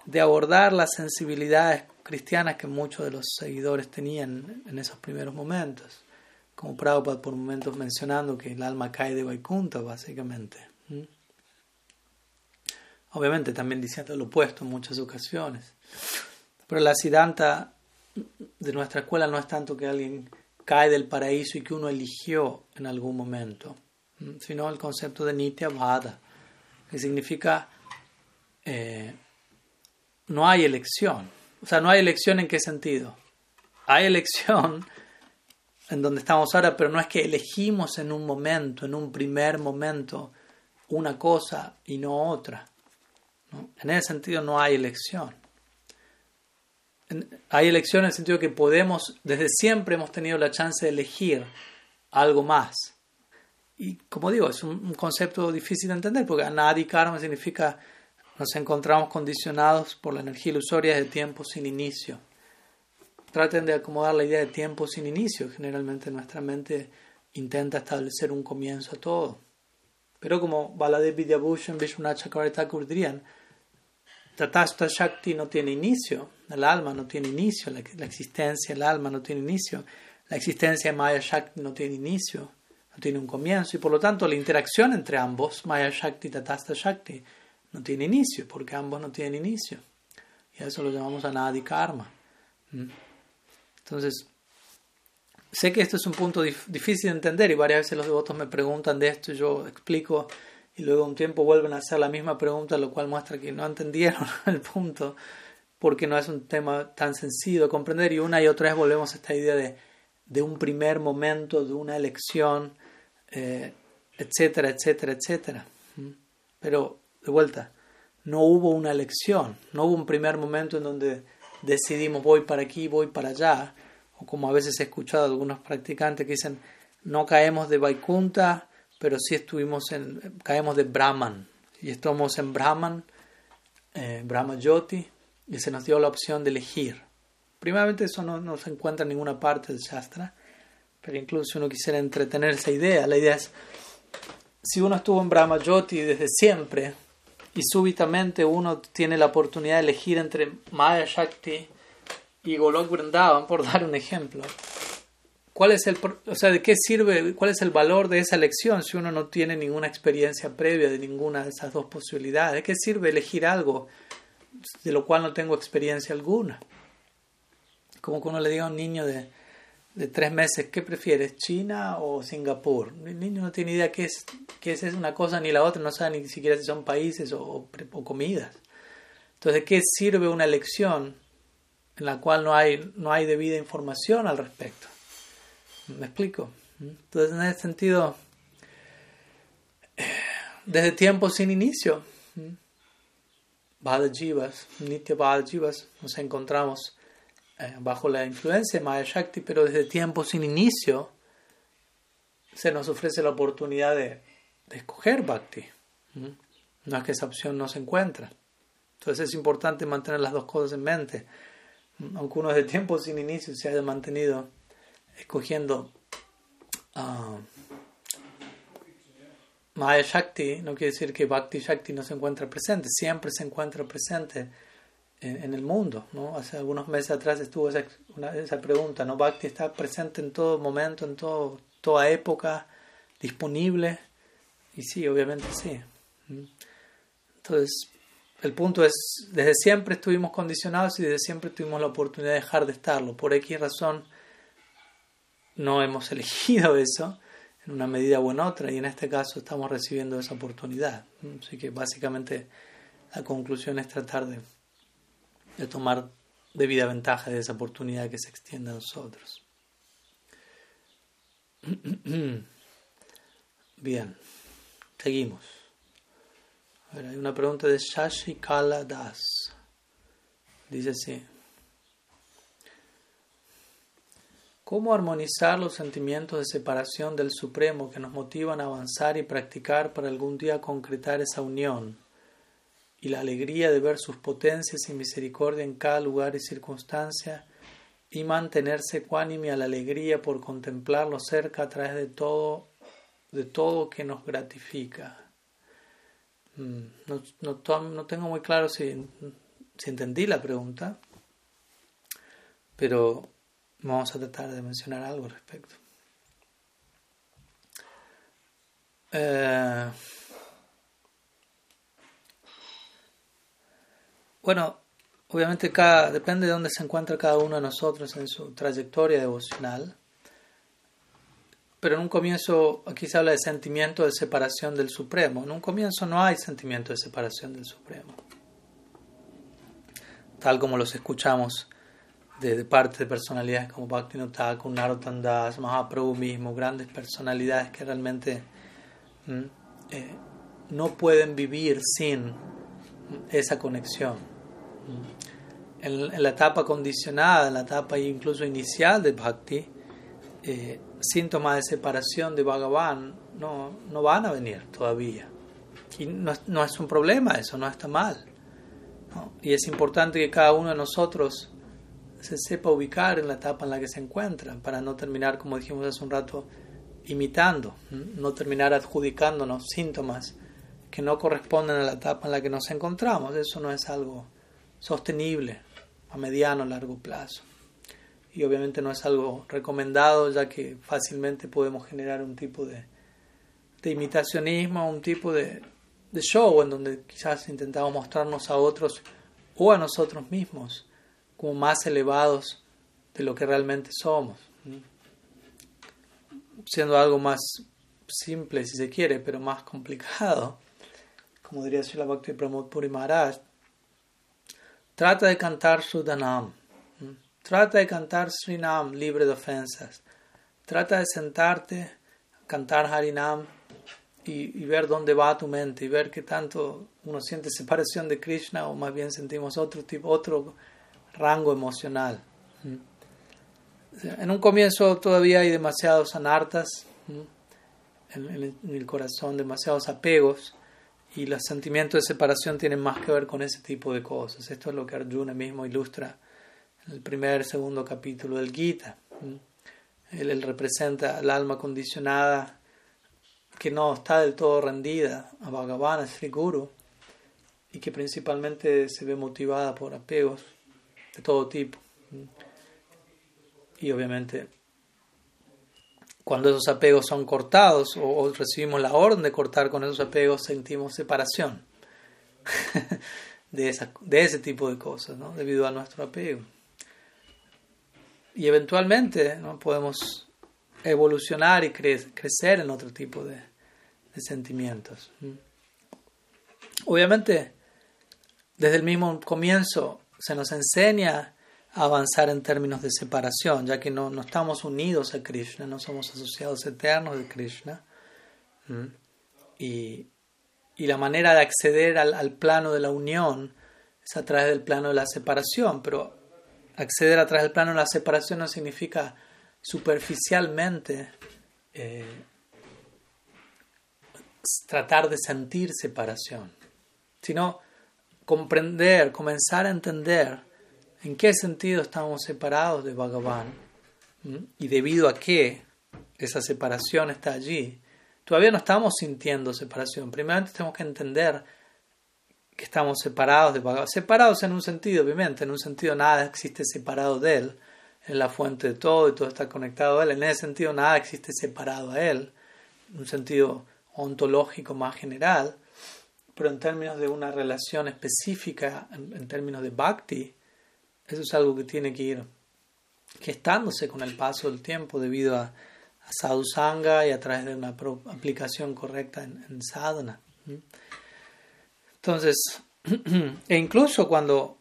de abordar las sensibilidades cristianas que muchos de los seguidores tenían en esos primeros momentos, como Prabhupada por momentos mencionando que el alma cae de Vaikunta básicamente. Obviamente también diciendo lo opuesto en muchas ocasiones. Pero la siddhanta de nuestra escuela no es tanto que alguien cae del paraíso y que uno eligió en algún momento, sino el concepto de nitya vada, que significa eh, no hay elección. O sea, no hay elección en qué sentido. Hay elección en donde estamos ahora, pero no es que elegimos en un momento, en un primer momento, una cosa y no otra. En ese sentido no hay elección. Hay elección en el sentido que podemos, desde siempre hemos tenido la chance de elegir algo más. Y como digo, es un, concepto difícil de entender porque anadi karma significa nos encontramos condicionados por la energía ilusoria de tiempo sin inicio. Traten de acomodar la idea de tiempo sin inicio. Generalmente nuestra mente intenta establecer un comienzo a todo. Pero como Baladev Vidyabhushan, Vishwanath Chakravarti dirían, Tatasta Shakti no tiene inicio, el alma no tiene inicio, la, existencia del alma no tiene inicio, la existencia de Maya Shakti no tiene inicio, no tiene un comienzo y por lo tanto la interacción entre ambos, Maya Shakti y Tatasta Shakti, no tiene inicio porque ambos no tienen inicio. Y a eso lo llamamos Anadi Karma. ¿Mm? Entonces, sé que esto es un punto difícil de entender y varias veces los devotos me preguntan de esto yo explico y luego un tiempo vuelven a hacer la misma pregunta, lo cual muestra que no entendieron el punto, porque no es un tema tan sencillo de comprender. Y una y otra vez volvemos a esta idea de, de un primer momento, de una elección, eh, etcétera, etcétera, etcétera. ¿Mm? Pero, de vuelta, no hubo una elección, no hubo un primer momento en donde decidimos voy para aquí, voy para allá, o como a veces he escuchado algunos practicantes que dicen, no caemos de Vaikunta, pero sí estuvimos en, caemos de Brahman, y estamos en Brahman, eh, Brahma Jyoti, y se nos dio la opción de elegir. Primeramente eso no, no se encuentra en ninguna parte del Shastra, pero incluso si uno quisiera entretener esa idea, la idea es, si uno estuvo en Brahma Jyoti desde siempre, y súbitamente uno tiene la oportunidad de elegir entre Maya Shakti y Golok Vrindavan, por dar un ejemplo, ¿Cuál es el, o sea, de qué sirve, cuál es el valor de esa elección si uno no tiene ninguna experiencia previa de ninguna de esas dos posibilidades? ¿De qué sirve elegir algo de lo cual no tengo experiencia alguna? Como que uno le diga a un niño de, de tres meses, ¿qué prefieres, China o Singapur? El niño no tiene idea qué es, qué es una cosa ni la otra, no sabe ni siquiera si son países o, o comidas. Entonces, ¿de qué sirve una elección en la cual no hay, no hay debida información al respecto? ¿Me explico? Entonces, en ese sentido, desde tiempo sin inicio, Bhadajivas, Nitya Bhadajivas, nos encontramos eh, bajo la influencia de Maya Shakti, pero desde tiempo sin inicio se nos ofrece la oportunidad de, escoger Bhakti. No es que esa opción no se encuentra. Entonces es importante mantener las dos cosas en mente. Aunque uno desde tiempo sin inicio se haya mantenido escogiendo uh, Maya Shakti, no quiere decir que Bhakti Shakti no se encuentra presente, siempre se encuentra presente en, el mundo. ¿no? Hace algunos meses atrás estuvo esa, pregunta, ¿no? Bhakti está presente en todo momento, en todo, toda época, disponible. Y sí, obviamente sí. Entonces, el punto es, desde siempre estuvimos condicionados y desde siempre tuvimos la oportunidad de dejar de estarlo. Por X razón no hemos elegido eso en una medida u en otra y en este caso estamos recibiendo esa oportunidad. Así que básicamente la conclusión es tratar de, de tomar debida ventaja de esa oportunidad que se extiende a nosotros. Bien, seguimos hay una pregunta de Shashi Kala Das. Dice así. ¿Cómo armonizar los sentimientos de separación del Supremo que nos motivan a avanzar y practicar para algún día concretar esa unión? Y la alegría de ver sus potencias y misericordia en cada lugar y circunstancia y mantenerse ecuánime a la alegría por contemplarlo cerca a través de todo, de todo que nos gratifica. Mm, no, no, tengo muy claro si, si, entendí la pregunta, pero vamos a tratar de mencionar algo al respecto. Eh, bueno, obviamente cada, depende de dónde se encuentra cada uno de nosotros en su trayectoria devocional. Pero en un comienzo, aquí se habla de sentimiento de separación del Supremo. En un comienzo no hay sentimiento de separación del Supremo. Tal como los escuchamos de, parte de personalidades como Bhaktivinoda Thakur, Narottam Das, Mahaprabhu mismo, grandes personalidades que realmente mm, eh, no pueden vivir sin esa conexión. En, en, la etapa condicionada, en la etapa incluso inicial de Bhakti, eh, síntomas de separación de Bhagavan no, no van a venir todavía. Y no, no, es un problema, eso no está mal. Y es importante que cada uno de nosotros se sepa ubicar en la etapa en la que se encuentra, para no terminar, como dijimos hace un rato, imitando, no terminar adjudicándonos síntomas que no corresponden a la etapa en la que nos encontramos. Eso no es algo sostenible a mediano o largo plazo. Y obviamente no es algo recomendado ya que fácilmente podemos generar un tipo de, de imitacionismo, un tipo de, de, show en donde quizás intentamos mostrarnos a otros o a nosotros mismos como más elevados de lo que realmente somos, siendo algo más simple si se quiere, pero más complicado, como diría Srila Bhakti Pramod Puri Maharaj, trata de cantar Sudanam Trata de cantar Srinam libre de ofensas. Trata de sentarte, cantar Harinam y, y, ver dónde va tu mente y ver qué tanto uno siente separación de Krishna o más bien sentimos otro tipo, otro rango emocional. En un comienzo todavía hay demasiados anartas en, el corazón, demasiados apegos y los sentimientos de separación tienen más que ver con ese tipo de cosas. Esto es lo que Arjuna mismo ilustra el primer, segundo capítulo del Gita. Él, representa al alma condicionada que no está del todo rendida a Bhagavan, a Sri Guru, y que principalmente se ve motivada por apegos de todo tipo. Y obviamente, cuando esos apegos son cortados o, recibimos la orden de cortar con esos apegos, sentimos separación de, esa, de ese tipo de cosas, debido a nuestro apego y eventualmente ¿no? podemos evolucionar y crecer en otro tipo de, sentimientos. Obviamente, desde el mismo comienzo se nos enseña avanzar en términos de separación, ya que no, no estamos unidos a Krishna, no somos asociados eternos de Krishna. Y, y, la manera de acceder al, al plano de la unión es a través del plano de la separación, pero acceder a través del plano de la separación no significa superficialmente eh, tratar de sentir separación, sino comprender, comenzar a entender en qué sentido estamos separados de Bhagavan y debido a qué esa separación está allí. Todavía no estamos sintiendo separación. Primeramente tenemos que entender que estamos separados de Bhagavan. Separados en un sentido, obviamente, en un sentido nada existe separado de Él. Es la fuente de todo y todo está conectado a Él. En ese sentido nada existe separado a Él. En un sentido ontológico más general. Pero en términos de una relación específica, en, términos de bhakti, eso es algo que tiene que ir gestándose con el paso del tiempo debido a, a sadhusanga y a través de una aplicación correcta en, sadhana. Entonces, e incluso cuando...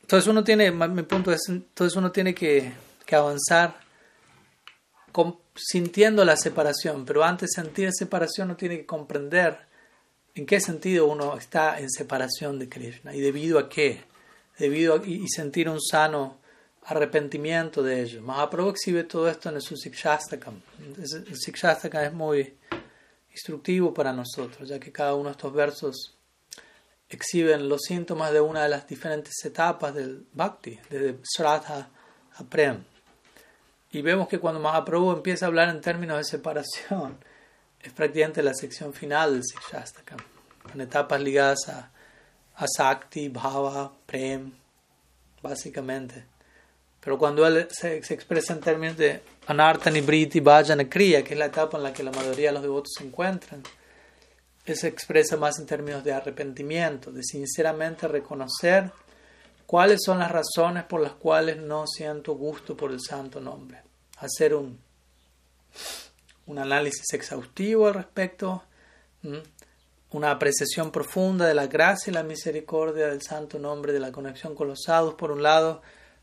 Entonces uno tiene, mi punto es, entonces uno tiene que, que avanzar sintiendo la separación, pero antes de sentir separación uno tiene que comprender en qué sentido uno está en separación de Krishna y debido a qué, debido a, y, sentir un sano arrepentimiento de ello. Mahaprabhu exhibe todo esto en su Sikshastakam. El Sikshastakam es muy instructivo para nosotros, ya que cada uno de estos versos exhiben los síntomas de una de las diferentes etapas del Bhakti, desde Shraddha a Prem. Y vemos que cuando Mahaprabhu empieza a hablar en términos de separación, es prácticamente la sección final del Sikshastakam, con etapas ligadas a, a Sakti, Bhava, Prem, básicamente. Pero cuando él se, expresa en términos de Anartani, Briti, Bhajana, Kriya, que es la etapa en la que la mayoría de los devotos se encuentran, él se expresa más en términos de arrepentimiento, de sinceramente reconocer cuáles son las razones por las cuales no siento gusto por el santo nombre. Hacer un, un análisis exhaustivo al respecto, una apreciación profunda de la gracia y la misericordia del santo nombre, de la conexión con los sadhus por un lado,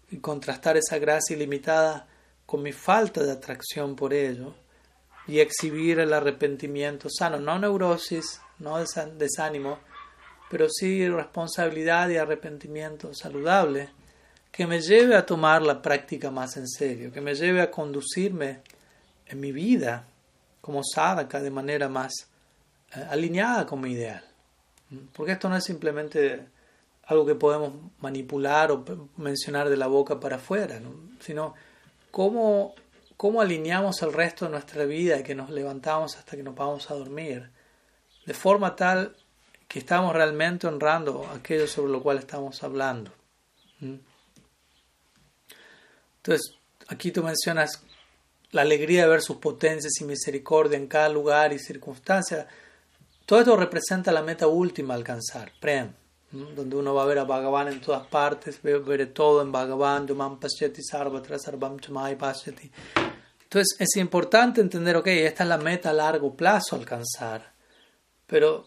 y contrastar esa gracia ilimitada con mi falta de atracción por ello, y exhibir el arrepentimiento sano, no neurosis, no desánimo, pero sí responsabilidad y arrepentimiento saludable que me lleve a tomar la práctica más en serio, que me lleve a conducirme en mi vida como sadhaka de manera más alineada con mi ideal. Porque esto no es simplemente algo que podemos manipular o mencionar de la boca para afuera, sino cómo, cómo alineamos el resto de nuestra vida y que nos levantamos hasta que nos vamos a dormir, de forma tal que estamos realmente honrando aquello sobre lo cual estamos hablando. ¿Mm? Entonces, aquí tú mencionas la alegría de ver sus potencias y misericordia en cada lugar y circunstancia. Todo esto representa la meta última a alcanzar, Prem, donde uno va a ver a Bhagavan en todas partes, ver todo en Bhagavan, Sarvatra Sarvam Chamai Entonces es importante entender, ok, esta es la meta a largo plazo a alcanzar, pero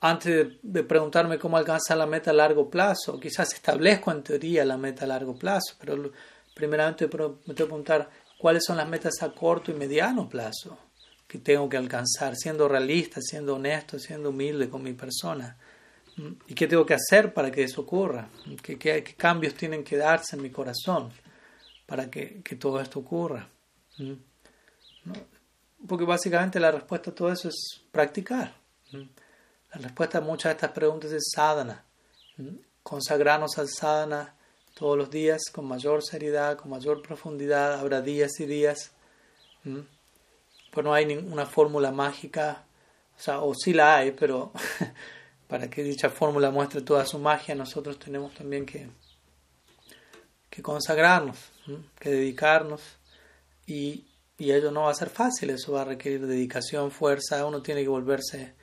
antes de, preguntarme cómo alcanzar la meta a largo plazo, quizás establezco en teoría la meta a largo plazo, pero primeramente me tengo que preguntar cuáles son las metas a corto y mediano plazo que tengo que alcanzar, siendo realista, siendo honesto, siendo humilde con mi persona. ¿Y qué tengo que hacer para que eso ocurra? ¿Qué, qué, cambios tienen que darse en mi corazón para que, que todo esto ocurra? Porque básicamente la respuesta a todo eso es practicar. La respuesta a muchas de estas preguntas es sadhana. Consagrarnos al sadhana todos los días con mayor seriedad, con mayor profundidad. Habrá días y días. Pues no hay ninguna fórmula mágica. O sea, o sí la hay, pero para que dicha fórmula muestre toda su magia, nosotros tenemos también que, que consagrarnos, que dedicarnos. Y, y ello no va a ser fácil, eso va a requerir dedicación, fuerza. Uno tiene que volverse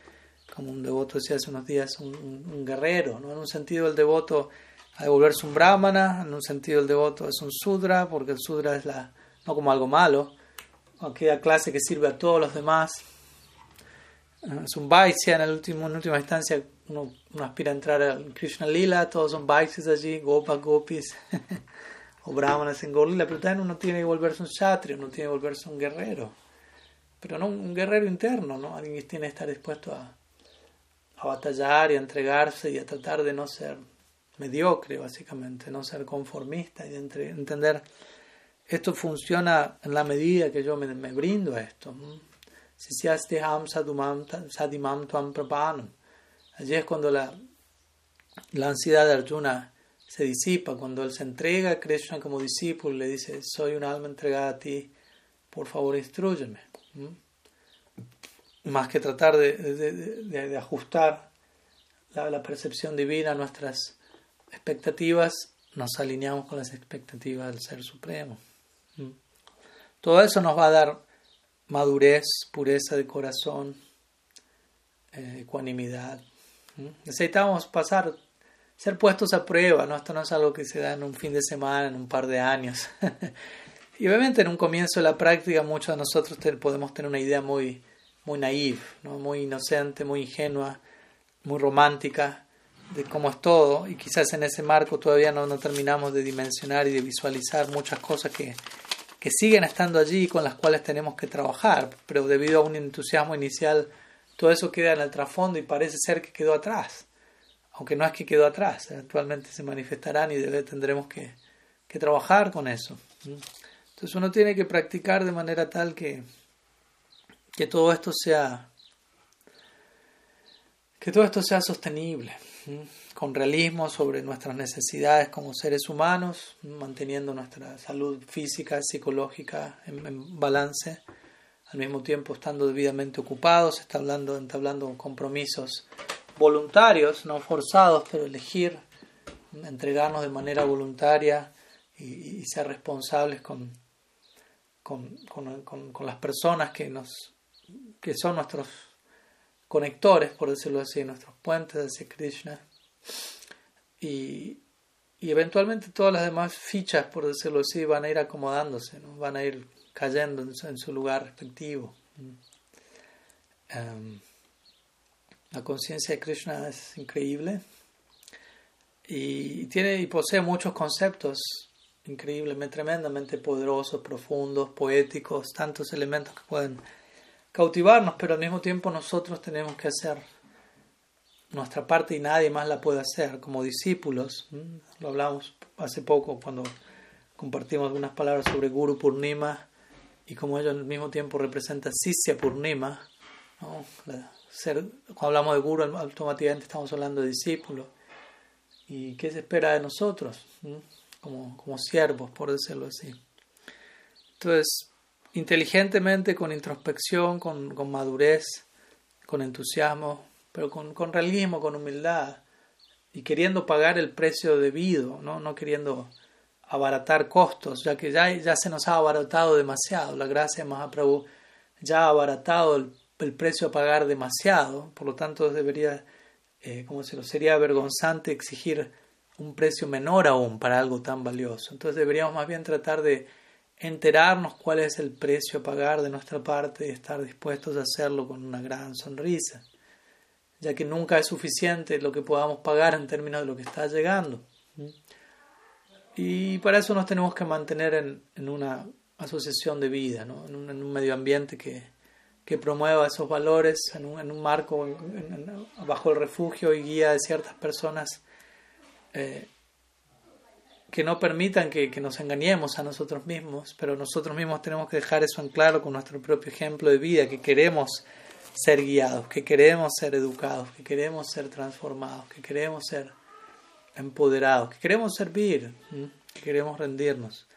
como un devoto decía hace unos días, un, guerrero, ¿no? En un sentido el devoto de volverse un brahmana, en un sentido el devoto es un sudra, porque el sudra es la, no como algo malo, aquella clase que sirve a todos los demás. Es un vaisya, en, el último, en última instancia uno, aspira a entrar a Krishna Lila, todos son vaisyas allí, gopa, gopis, o brahmanas en Gorlila, pero también uno tiene que volverse un kshatriya, uno tiene que volverse un guerrero, pero no un guerrero interno, ¿no? Alguien tiene que estar dispuesto a, a batallar y a entregarse y a tratar de no ser mediocre, básicamente, no ser conformista y entender esto funciona en la medida que yo me, brindo a esto. Si Allí es cuando la, ansiedad de Arjuna se disipa, cuando él se entrega a Krishna como discípulo, le dice, soy un alma entregada a ti, por favor instruyeme. Más que tratar de, ajustar la, percepción divina a nuestras expectativas, nos alineamos con las expectativas del Ser Supremo. Todo eso nos va a dar madurez, pureza de corazón, eh, ecuanimidad. Necesitamos pasar, ser puestos a prueba, ¿no? Esto no es algo que se da en un fin de semana, en un par de años. y obviamente en un comienzo de la práctica muchos de nosotros podemos tener una idea muy, muy naive, ¿no? muy inocente, muy ingenua, muy romántica de cómo es todo y quizás en ese marco todavía no, no terminamos de dimensionar y de visualizar muchas cosas que, que siguen estando allí y con las cuales tenemos que trabajar, pero debido a un entusiasmo inicial, todo eso queda en el trasfondo y parece ser que quedó atrás, aunque no es que quedó atrás, actualmente se manifestarán y debe, tendremos que, que trabajar con eso. Entonces uno tiene que practicar de manera tal que, que todo esto sea que todo esto sea sostenible con realismo sobre nuestras necesidades como seres humanos, manteniendo nuestra salud física, psicológica en, balance, al mismo tiempo estando debidamente ocupados, entablando, entablando compromisos voluntarios, no forzados, pero elegir, entregarnos de manera voluntaria y, ser responsables con, con, con, las personas que, nos, que son nuestros conectores, por decirlo así, nuestros puentes hacia Krishna. Y, eventualmente todas las demás fichas, por decirlo así, van a ir acomodándose, van a ir cayendo en su, lugar respectivo. Em, la conciencia de Krishna es increíble. Y tiene y posee muchos conceptos increíblemente, tremendamente poderosos, profundos, poéticos, tantos elementos que pueden cautivarnos, pero al mismo tiempo nosotros tenemos que hacer nuestra parte y nadie más la puede hacer como discípulos. Lo hablamos hace poco cuando compartimos algunas palabras sobre Guru Purnima y como ello al mismo tiempo representa Sisya Purnima. ser, cuando hablamos de Guru automáticamente estamos hablando de discípulos. ¿Y qué se espera de nosotros? Como, como siervos, por decirlo así. Entonces, inteligentemente, con introspección, con, con madurez, con entusiasmo, pero con, con, realismo, con humildad y queriendo pagar el precio debido, no, no queriendo abaratar costos, ya que ya, ya se nos ha abaratado demasiado. La gracia de Mahaprabhu ya ha abaratado el, precio a pagar demasiado, por lo tanto debería, eh, como se lo sería vergonzante exigir un precio menor aún para algo tan valioso. Entonces deberíamos más bien tratar de enterarnos cuál es el precio a pagar de nuestra parte y estar dispuestos a hacerlo con una gran sonrisa, ya que nunca es suficiente lo que podamos pagar en términos de lo que está llegando. Y para eso nos tenemos que mantener en, en una asociación de vida, ¿no? en, un, medio ambiente que, que, promueva esos valores, en un, en un marco bajo el refugio y guía de ciertas personas eh, que no permitan que, que, nos engañemos a nosotros mismos, pero nosotros mismos tenemos que dejar eso en claro con nuestro propio ejemplo de vida, que queremos ser guiados, que queremos ser educados, que queremos ser transformados, que queremos ser empoderados, que queremos servir, que queremos rendirnos.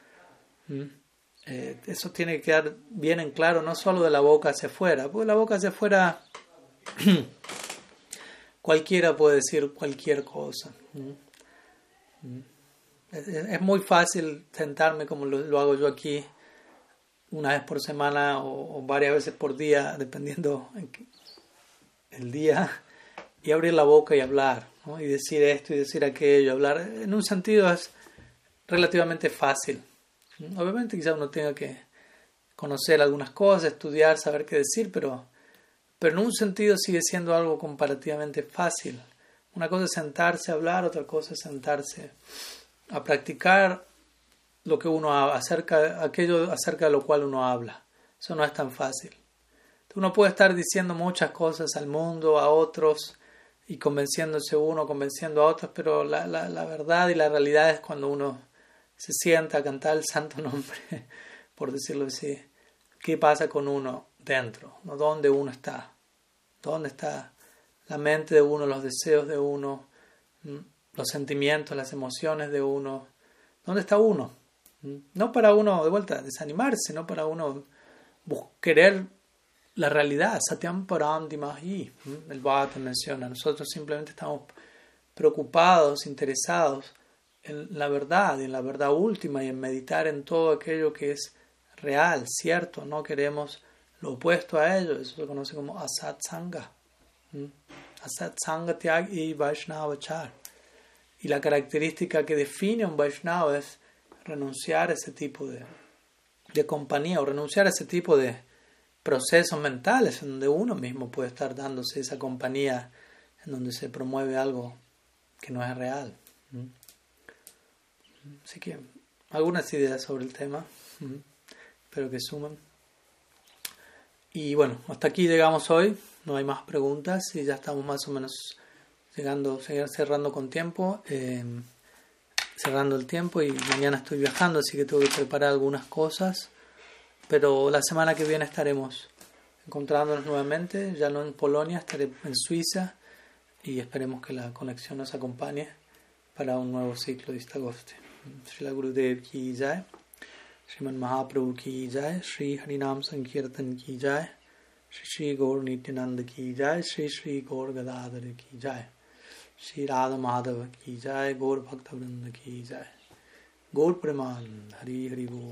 Eh, eso tiene que quedar bien en claro, no solo de la boca hacia afuera, porque la boca hacia afuera cualquiera puede decir cualquier cosa. Es, muy fácil sentarme como lo, hago yo aquí una vez por semana o, varias veces por día, dependiendo el día, y abrir la boca y hablar, y decir esto y decir aquello, hablar. En un sentido es relativamente fácil. Obviamente quizá uno tenga que conocer algunas cosas, estudiar, saber qué decir, pero, pero en un sentido sigue siendo algo comparativamente fácil. Una cosa es sentarse a hablar, otra cosa es sentarse a practicar lo que uno acerca, aquello acerca de lo cual uno habla. Eso no es tan fácil. Uno puede estar diciendo muchas cosas al mundo, a otros, y convenciéndose uno, convenciendo a otros, pero la, la, verdad y la realidad es cuando uno se sienta a cantar el santo nombre, por decirlo así, ¿qué pasa con uno dentro? ¿no? ¿Dónde uno está? ¿Dónde está la mente de uno, los deseos de uno, mm, los sentimientos, las emociones de uno? ¿Dónde está uno? No para uno, de vuelta, desanimarse, no para uno querer la realidad, Satyam Param Dimahi, el Bhagavatam menciona, nosotros simplemente estamos preocupados, interesados en la verdad, en la verdad última y en meditar en todo aquello que es real, cierto, no queremos lo opuesto a ello, eso se conoce como Asat Sangha, Asat Sangha Tyag y Vaishnavachar. Y la característica que define un Vaishnava es renunciar a ese tipo de, de compañía o renunciar a ese tipo de, procesos mentales en donde uno mismo puede estar dándose esa compañía en donde se promueve algo que no es real. Así que algunas ideas sobre el tema, espero que sumen. Y bueno, hasta aquí llegamos hoy, no hay más preguntas y ya estamos más o menos llegando, cerrando con tiempo, em, cerrando el tiempo y mañana estoy viajando, así que tengo que preparar algunas cosas. Pero la semana que viene estaremos encontrándonos nuevamente, ya no en Polonia, estaré en Suiza y esperemos que la conexión nos acompañe para un nuevo ciclo de Istagoste. Srila Gurudev ki jai, Sriman Mahaprabhu ki jai, Sri Harinam Sankirtan ki jai, Sri Sri Gaur Nityananda ki jai, Sri Sri Gaur Gadadhar ki jai, Sri Radha Madhava ki jai, Gaur Bhakta Vrinda ki jai, Gaur Preman, Hari Hari Bol.